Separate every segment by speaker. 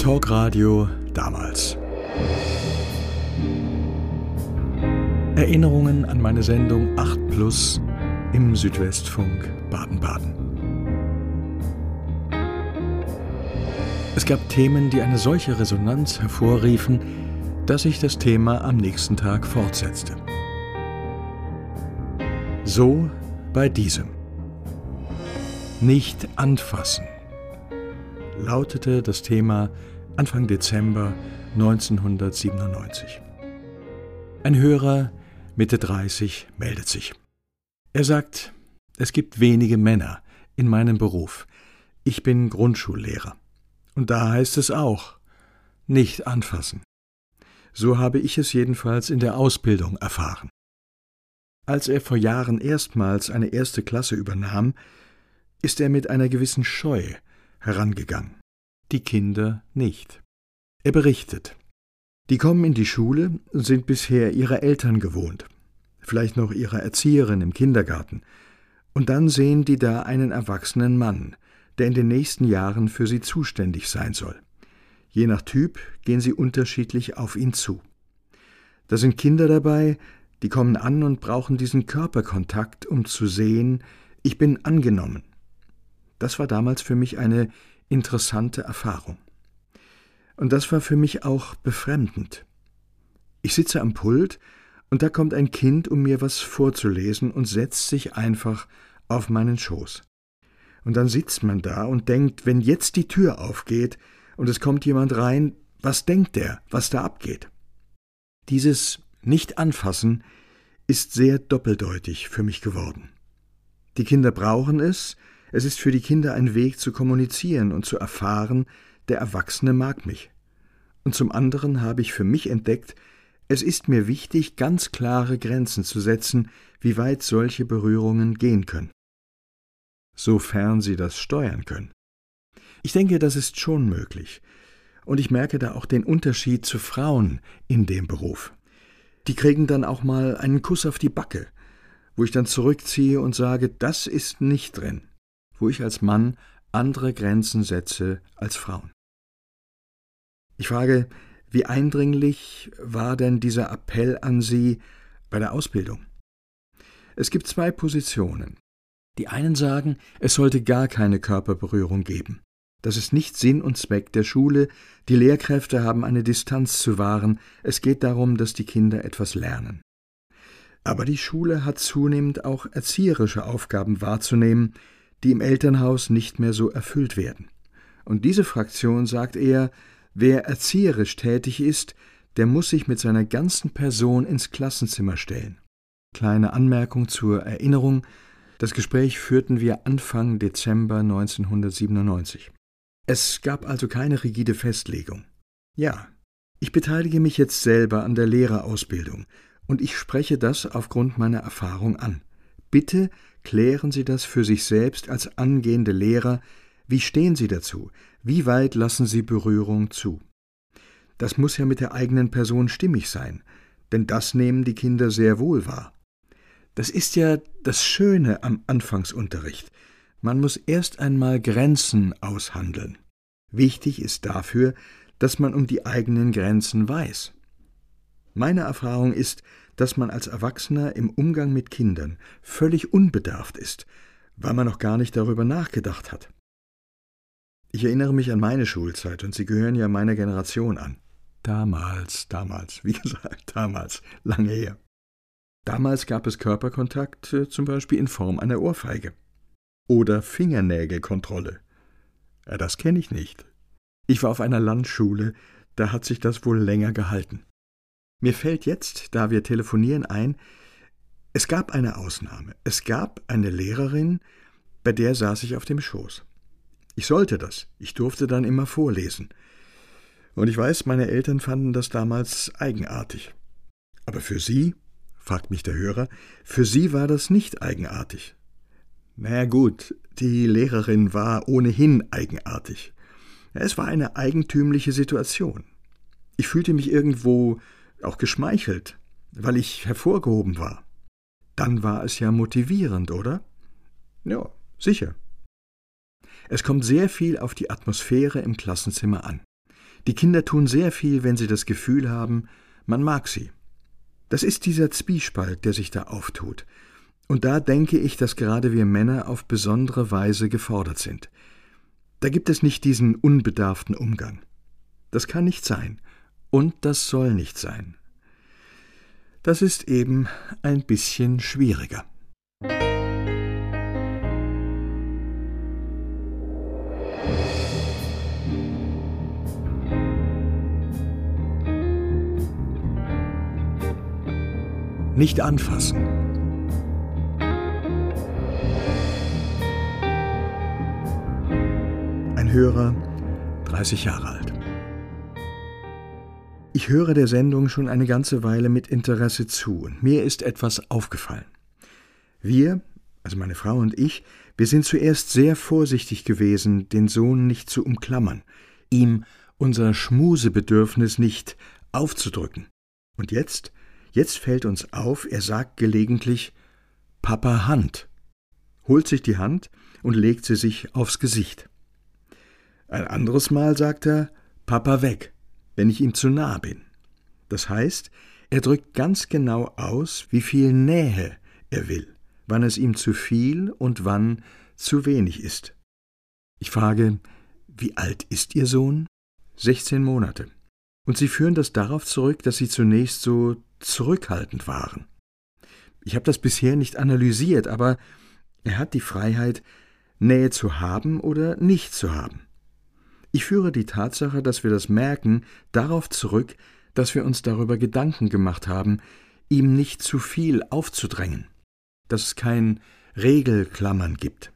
Speaker 1: Talkradio damals. Erinnerungen an meine Sendung 8 Plus im Südwestfunk Baden-Baden. Es gab Themen, die eine solche Resonanz hervorriefen, dass ich das Thema am nächsten Tag fortsetzte. So bei diesem. Nicht anfassen lautete das Thema Anfang Dezember 1997. Ein Hörer Mitte 30 meldet sich. Er sagt, es gibt wenige Männer in meinem Beruf. Ich bin Grundschullehrer. Und da heißt es auch, nicht anfassen. So habe ich es jedenfalls in der Ausbildung erfahren. Als er vor Jahren erstmals eine erste Klasse übernahm, ist er mit einer gewissen Scheu herangegangen. Die Kinder nicht. Er berichtet. Die kommen in die Schule sind bisher ihrer Eltern gewohnt, vielleicht noch ihrer Erzieherin im Kindergarten, und dann sehen die da einen erwachsenen Mann, der in den nächsten Jahren für sie zuständig sein soll. Je nach Typ gehen sie unterschiedlich auf ihn zu. Da sind Kinder dabei, die kommen an und brauchen diesen Körperkontakt, um zu sehen, ich bin angenommen. Das war damals für mich eine interessante Erfahrung. Und das war für mich auch befremdend. Ich sitze am Pult und da kommt ein Kind, um mir was vorzulesen und setzt sich einfach auf meinen Schoß. Und dann sitzt man da und denkt, wenn jetzt die Tür aufgeht und es kommt jemand rein, was denkt der, was da abgeht? Dieses Nicht-Anfassen ist sehr doppeldeutig für mich geworden. Die Kinder brauchen es, es ist für die Kinder ein Weg zu kommunizieren und zu erfahren, der Erwachsene mag mich. Und zum anderen habe ich für mich entdeckt, es ist mir wichtig, ganz klare Grenzen zu setzen, wie weit solche Berührungen gehen können. Sofern sie das steuern können. Ich denke, das ist schon möglich. Und ich merke da auch den Unterschied zu Frauen in dem Beruf. Die kriegen dann auch mal einen Kuss auf die Backe, wo ich dann zurückziehe und sage, das ist nicht drin wo ich als Mann andere Grenzen setze als Frauen. Ich frage, wie eindringlich war denn dieser Appell an Sie bei der Ausbildung? Es gibt zwei Positionen. Die einen sagen, es sollte gar keine Körperberührung geben. Das ist nicht Sinn und Zweck der Schule, die Lehrkräfte haben eine Distanz zu wahren, es geht darum, dass die Kinder etwas lernen. Aber die Schule hat zunehmend auch erzieherische Aufgaben wahrzunehmen, die im Elternhaus nicht mehr so erfüllt werden. Und diese Fraktion sagt eher, wer erzieherisch tätig ist, der muss sich mit seiner ganzen Person ins Klassenzimmer stellen. Kleine Anmerkung zur Erinnerung. Das Gespräch führten wir Anfang Dezember 1997. Es gab also keine rigide Festlegung. Ja, ich beteilige mich jetzt selber an der Lehrerausbildung und ich spreche das aufgrund meiner Erfahrung an. Bitte klären Sie das für sich selbst als angehende Lehrer. Wie stehen Sie dazu? Wie weit lassen Sie Berührung zu? Das muss ja mit der eigenen Person stimmig sein, denn das nehmen die Kinder sehr wohl wahr. Das ist ja das Schöne am Anfangsunterricht. Man muss erst einmal Grenzen aushandeln. Wichtig ist dafür, dass man um die eigenen Grenzen weiß. Meine Erfahrung ist, dass man als Erwachsener im Umgang mit Kindern völlig unbedarft ist, weil man noch gar nicht darüber nachgedacht hat. Ich erinnere mich an meine Schulzeit und Sie gehören ja meiner Generation an. Damals, damals, wie gesagt, damals, lange her. Damals gab es Körperkontakt äh, zum Beispiel in Form einer Ohrfeige. Oder Fingernägelkontrolle. Ja, das kenne ich nicht. Ich war auf einer Landschule, da hat sich das wohl länger gehalten. Mir fällt jetzt, da wir telefonieren, ein, es gab eine Ausnahme. Es gab eine Lehrerin, bei der saß ich auf dem Schoß. Ich sollte das. Ich durfte dann immer vorlesen. Und ich weiß, meine Eltern fanden das damals eigenartig. Aber für Sie, fragt mich der Hörer, für Sie war das nicht eigenartig. Na ja, gut, die Lehrerin war ohnehin eigenartig. Es war eine eigentümliche Situation. Ich fühlte mich irgendwo auch geschmeichelt, weil ich hervorgehoben war. Dann war es ja motivierend, oder? Ja, sicher. Es kommt sehr viel auf die Atmosphäre im Klassenzimmer an. Die Kinder tun sehr viel, wenn sie das Gefühl haben, man mag sie. Das ist dieser Zwiespalt, der sich da auftut. Und da denke ich, dass gerade wir Männer auf besondere Weise gefordert sind. Da gibt es nicht diesen unbedarften Umgang. Das kann nicht sein. Und das soll nicht sein. Das ist eben ein bisschen schwieriger. Nicht anfassen. Hörer, 30 Jahre alt. Höre der Sendung schon eine ganze Weile mit Interesse zu und mir ist etwas aufgefallen. Wir, also meine Frau und ich, wir sind zuerst sehr vorsichtig gewesen, den Sohn nicht zu umklammern, ihm unser Schmusebedürfnis nicht aufzudrücken. Und jetzt, jetzt fällt uns auf, er sagt gelegentlich Papa Hand, holt sich die Hand und legt sie sich aufs Gesicht. Ein anderes Mal sagt er Papa weg, wenn ich ihm zu nah bin. Das heißt, er drückt ganz genau aus, wie viel Nähe er will, wann es ihm zu viel und wann zu wenig ist. Ich frage, wie alt ist Ihr Sohn? 16 Monate. Und Sie führen das darauf zurück, dass Sie zunächst so zurückhaltend waren. Ich habe das bisher nicht analysiert, aber er hat die Freiheit, Nähe zu haben oder nicht zu haben. Ich führe die Tatsache, dass wir das merken, darauf zurück, dass wir uns darüber Gedanken gemacht haben, ihm nicht zu viel aufzudrängen, dass es kein Regelklammern gibt.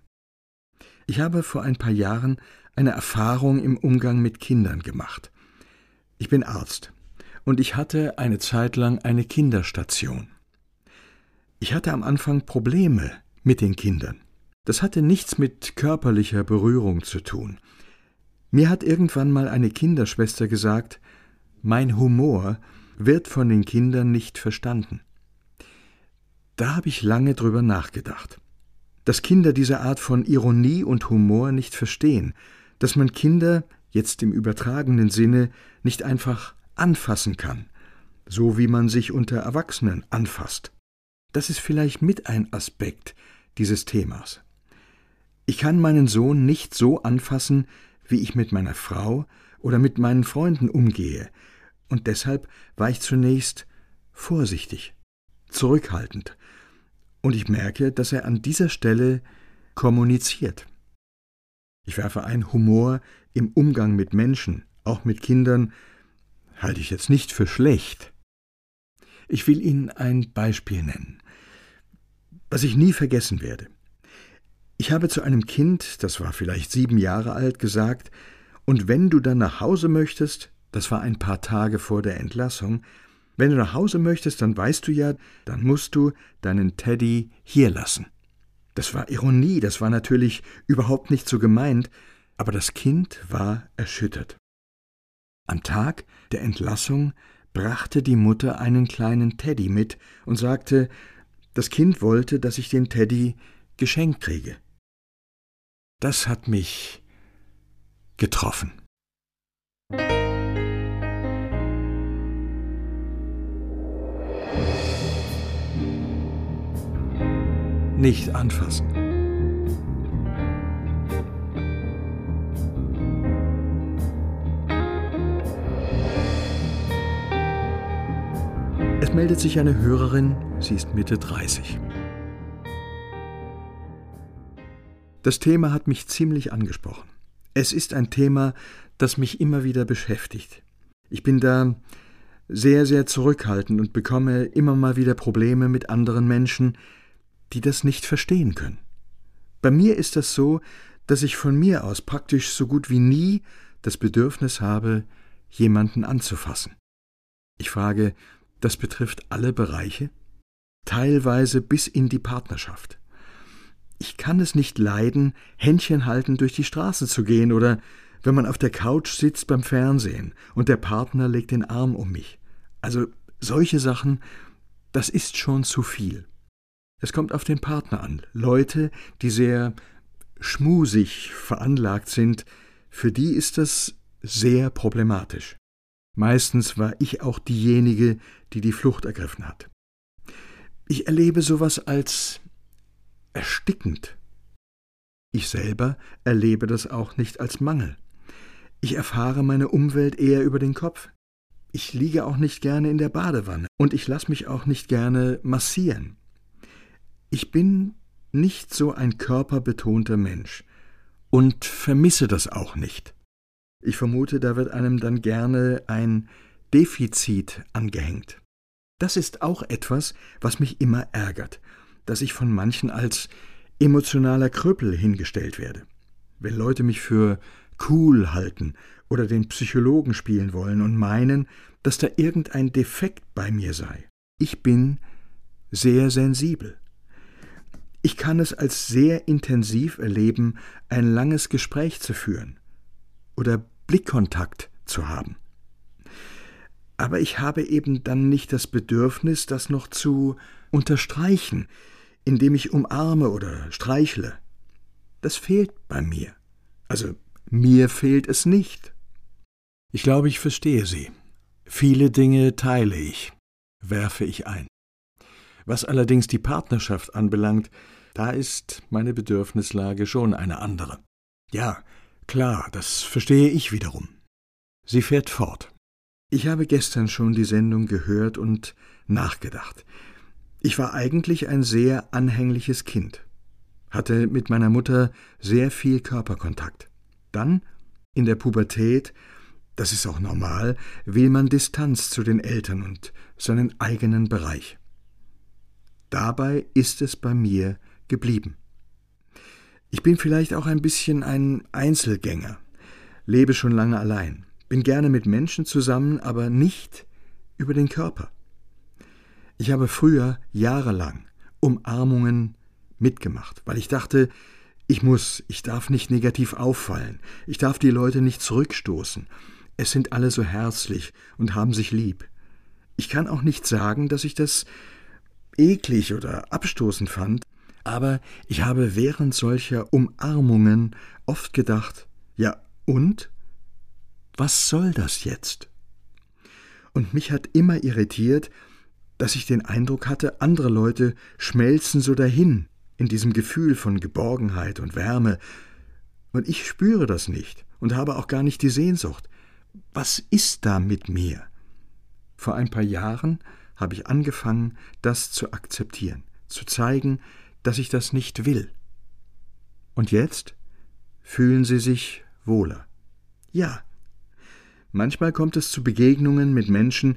Speaker 1: Ich habe vor ein paar Jahren eine Erfahrung im Umgang mit Kindern gemacht. Ich bin Arzt und ich hatte eine Zeit lang eine Kinderstation. Ich hatte am Anfang Probleme mit den Kindern. Das hatte nichts mit körperlicher Berührung zu tun. Mir hat irgendwann mal eine Kinderschwester gesagt, mein Humor wird von den Kindern nicht verstanden. Da habe ich lange drüber nachgedacht. Dass Kinder diese Art von Ironie und Humor nicht verstehen, dass man Kinder, jetzt im übertragenen Sinne, nicht einfach anfassen kann, so wie man sich unter Erwachsenen anfasst. Das ist vielleicht mit ein Aspekt dieses Themas. Ich kann meinen Sohn nicht so anfassen, wie ich mit meiner Frau oder mit meinen Freunden umgehe, und deshalb war ich zunächst vorsichtig, zurückhaltend, und ich merke, dass er an dieser Stelle kommuniziert. Ich werfe ein, Humor im Umgang mit Menschen, auch mit Kindern, halte ich jetzt nicht für schlecht. Ich will Ihnen ein Beispiel nennen, was ich nie vergessen werde. Ich habe zu einem Kind, das war vielleicht sieben Jahre alt, gesagt, und wenn du dann nach Hause möchtest, das war ein paar Tage vor der Entlassung, wenn du nach Hause möchtest, dann weißt du ja, dann musst du deinen Teddy hier lassen. Das war Ironie, das war natürlich überhaupt nicht so gemeint, aber das Kind war erschüttert. Am Tag der Entlassung brachte die Mutter einen kleinen Teddy mit und sagte, das Kind wollte, dass ich den Teddy geschenkt kriege. Das hat mich getroffen. Nicht anfassen. Es meldet sich eine Hörerin, sie ist Mitte 30. Das Thema hat mich ziemlich angesprochen. Es ist ein Thema, das mich immer wieder beschäftigt. Ich bin da sehr, sehr zurückhaltend und bekomme immer mal wieder Probleme mit anderen Menschen, die das nicht verstehen können. Bei mir ist das so, dass ich von mir aus praktisch so gut wie nie das Bedürfnis habe, jemanden anzufassen. Ich frage, das betrifft alle Bereiche? Teilweise bis in die Partnerschaft. Ich kann es nicht leiden, Händchen haltend durch die Straße zu gehen oder wenn man auf der Couch sitzt beim Fernsehen und der Partner legt den Arm um mich. Also solche Sachen, das ist schon zu viel. Es kommt auf den Partner an. Leute, die sehr schmusig veranlagt sind, für die ist das sehr problematisch. Meistens war ich auch diejenige, die die Flucht ergriffen hat. Ich erlebe sowas als erstickend. Ich selber erlebe das auch nicht als Mangel. Ich erfahre meine Umwelt eher über den Kopf. Ich liege auch nicht gerne in der Badewanne und ich lasse mich auch nicht gerne massieren. Ich bin nicht so ein körperbetonter Mensch und vermisse das auch nicht. Ich vermute, da wird einem dann gerne ein Defizit angehängt. Das ist auch etwas, was mich immer ärgert, dass ich von manchen als emotionaler Krüppel hingestellt werde. Wenn Leute mich für cool halten oder den Psychologen spielen wollen und meinen, dass da irgendein Defekt bei mir sei. Ich bin sehr sensibel. Ich kann es als sehr intensiv erleben, ein langes Gespräch zu führen oder Blickkontakt zu haben. Aber ich habe eben dann nicht das Bedürfnis, das noch zu unterstreichen, indem ich umarme oder streichle. Das fehlt bei mir. Also mir fehlt es nicht. Ich glaube, ich verstehe Sie. Viele Dinge teile ich, werfe ich ein. Was allerdings die Partnerschaft anbelangt, da ist meine Bedürfnislage schon eine andere. Ja, Klar, das verstehe ich wiederum. Sie fährt fort. Ich habe gestern schon die Sendung gehört und nachgedacht. Ich war eigentlich ein sehr anhängliches Kind, hatte mit meiner Mutter sehr viel Körperkontakt. Dann, in der Pubertät, das ist auch normal, will man Distanz zu den Eltern und seinen eigenen Bereich. Dabei ist es bei mir geblieben. Ich bin vielleicht auch ein bisschen ein Einzelgänger, lebe schon lange allein, bin gerne mit Menschen zusammen, aber nicht über den Körper. Ich habe früher jahrelang Umarmungen mitgemacht, weil ich dachte, ich muss, ich darf nicht negativ auffallen, ich darf die Leute nicht zurückstoßen. Es sind alle so herzlich und haben sich lieb. Ich kann auch nicht sagen, dass ich das eklig oder abstoßend fand, aber ich habe während solcher Umarmungen oft gedacht, ja und? Was soll das jetzt? Und mich hat immer irritiert, dass ich den Eindruck hatte, andere Leute schmelzen so dahin in diesem Gefühl von Geborgenheit und Wärme, und ich spüre das nicht und habe auch gar nicht die Sehnsucht. Was ist da mit mir? Vor ein paar Jahren habe ich angefangen, das zu akzeptieren, zu zeigen, dass ich das nicht will. Und jetzt fühlen Sie sich wohler. Ja. Manchmal kommt es zu Begegnungen mit Menschen,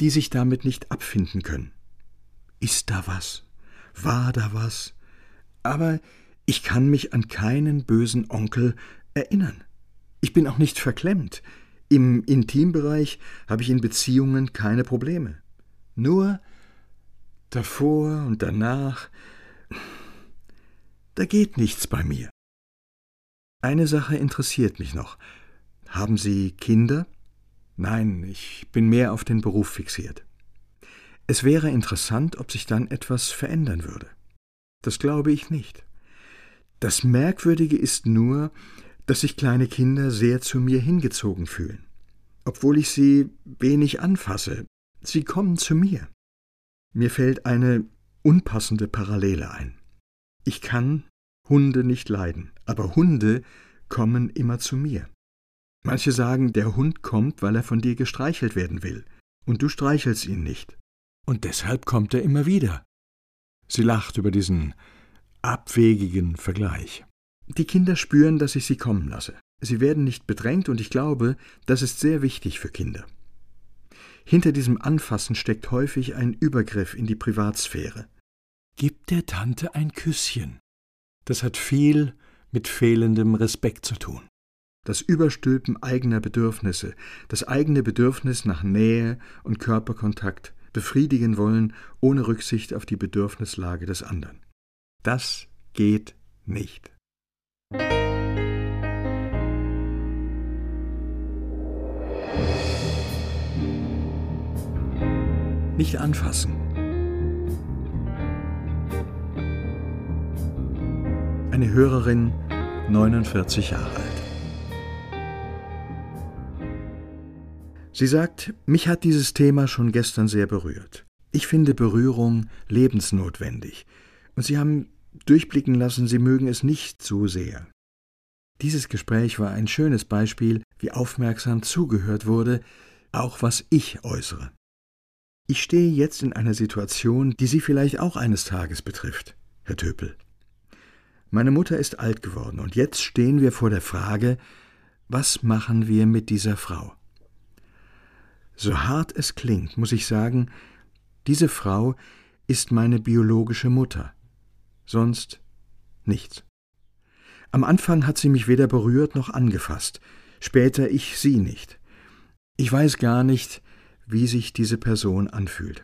Speaker 1: die sich damit nicht abfinden können. Ist da was? War da was? Aber ich kann mich an keinen bösen Onkel erinnern. Ich bin auch nicht verklemmt. Im Intimbereich habe ich in Beziehungen keine Probleme. Nur davor und danach da geht nichts bei mir. Eine Sache interessiert mich noch. Haben Sie Kinder? Nein, ich bin mehr auf den Beruf fixiert. Es wäre interessant, ob sich dann etwas verändern würde. Das glaube ich nicht. Das Merkwürdige ist nur, dass sich kleine Kinder sehr zu mir hingezogen fühlen. Obwohl ich sie wenig anfasse, sie kommen zu mir. Mir fällt eine unpassende Parallele ein. Ich kann Hunde nicht leiden, aber Hunde kommen immer zu mir. Manche sagen, der Hund kommt, weil er von dir gestreichelt werden will, und du streichelst ihn nicht. Und deshalb kommt er immer wieder. Sie lacht über diesen abwegigen Vergleich. Die Kinder spüren, dass ich sie kommen lasse. Sie werden nicht bedrängt, und ich glaube, das ist sehr wichtig für Kinder. Hinter diesem Anfassen steckt häufig ein Übergriff in die Privatsphäre. Gib der Tante ein Küsschen. Das hat viel mit fehlendem Respekt zu tun. Das Überstülpen eigener Bedürfnisse, das eigene Bedürfnis nach Nähe und Körperkontakt befriedigen wollen, ohne Rücksicht auf die Bedürfnislage des anderen. Das geht nicht. Nicht anfassen. Eine Hörerin, 49 Jahre alt. Sie sagt, mich hat dieses Thema schon gestern sehr berührt. Ich finde Berührung lebensnotwendig. Und Sie haben durchblicken lassen, Sie mögen es nicht so sehr. Dieses Gespräch war ein schönes Beispiel, wie aufmerksam zugehört wurde, auch was ich äußere. Ich stehe jetzt in einer Situation, die Sie vielleicht auch eines Tages betrifft, Herr Töpel. Meine Mutter ist alt geworden und jetzt stehen wir vor der Frage, was machen wir mit dieser Frau? So hart es klingt, muss ich sagen, diese Frau ist meine biologische Mutter. Sonst nichts. Am Anfang hat sie mich weder berührt noch angefasst, später ich sie nicht. Ich weiß gar nicht, wie sich diese Person anfühlt.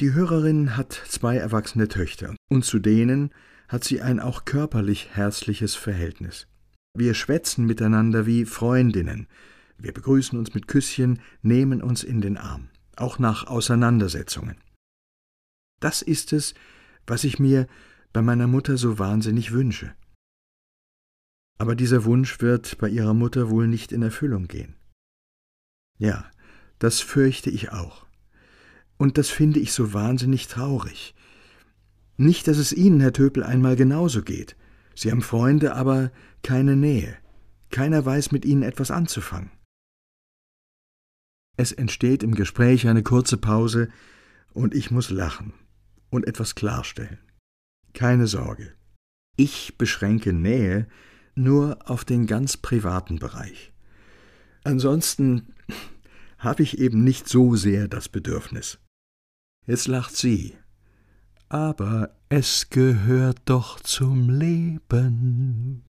Speaker 1: Die Hörerin hat zwei erwachsene Töchter, und zu denen hat sie ein auch körperlich herzliches Verhältnis. Wir schwätzen miteinander wie Freundinnen, wir begrüßen uns mit Küsschen, nehmen uns in den Arm, auch nach Auseinandersetzungen. Das ist es, was ich mir bei meiner Mutter so wahnsinnig wünsche. Aber dieser Wunsch wird bei ihrer Mutter wohl nicht in Erfüllung gehen. Ja, das fürchte ich auch. Und das finde ich so wahnsinnig traurig. Nicht, dass es Ihnen, Herr Töpel, einmal genauso geht. Sie haben Freunde, aber keine Nähe. Keiner weiß mit Ihnen etwas anzufangen. Es entsteht im Gespräch eine kurze Pause, und ich muss lachen und etwas klarstellen. Keine Sorge. Ich beschränke Nähe nur auf den ganz privaten Bereich. Ansonsten habe ich eben nicht so sehr das Bedürfnis. Jetzt lacht sie. Aber es gehört doch zum Leben.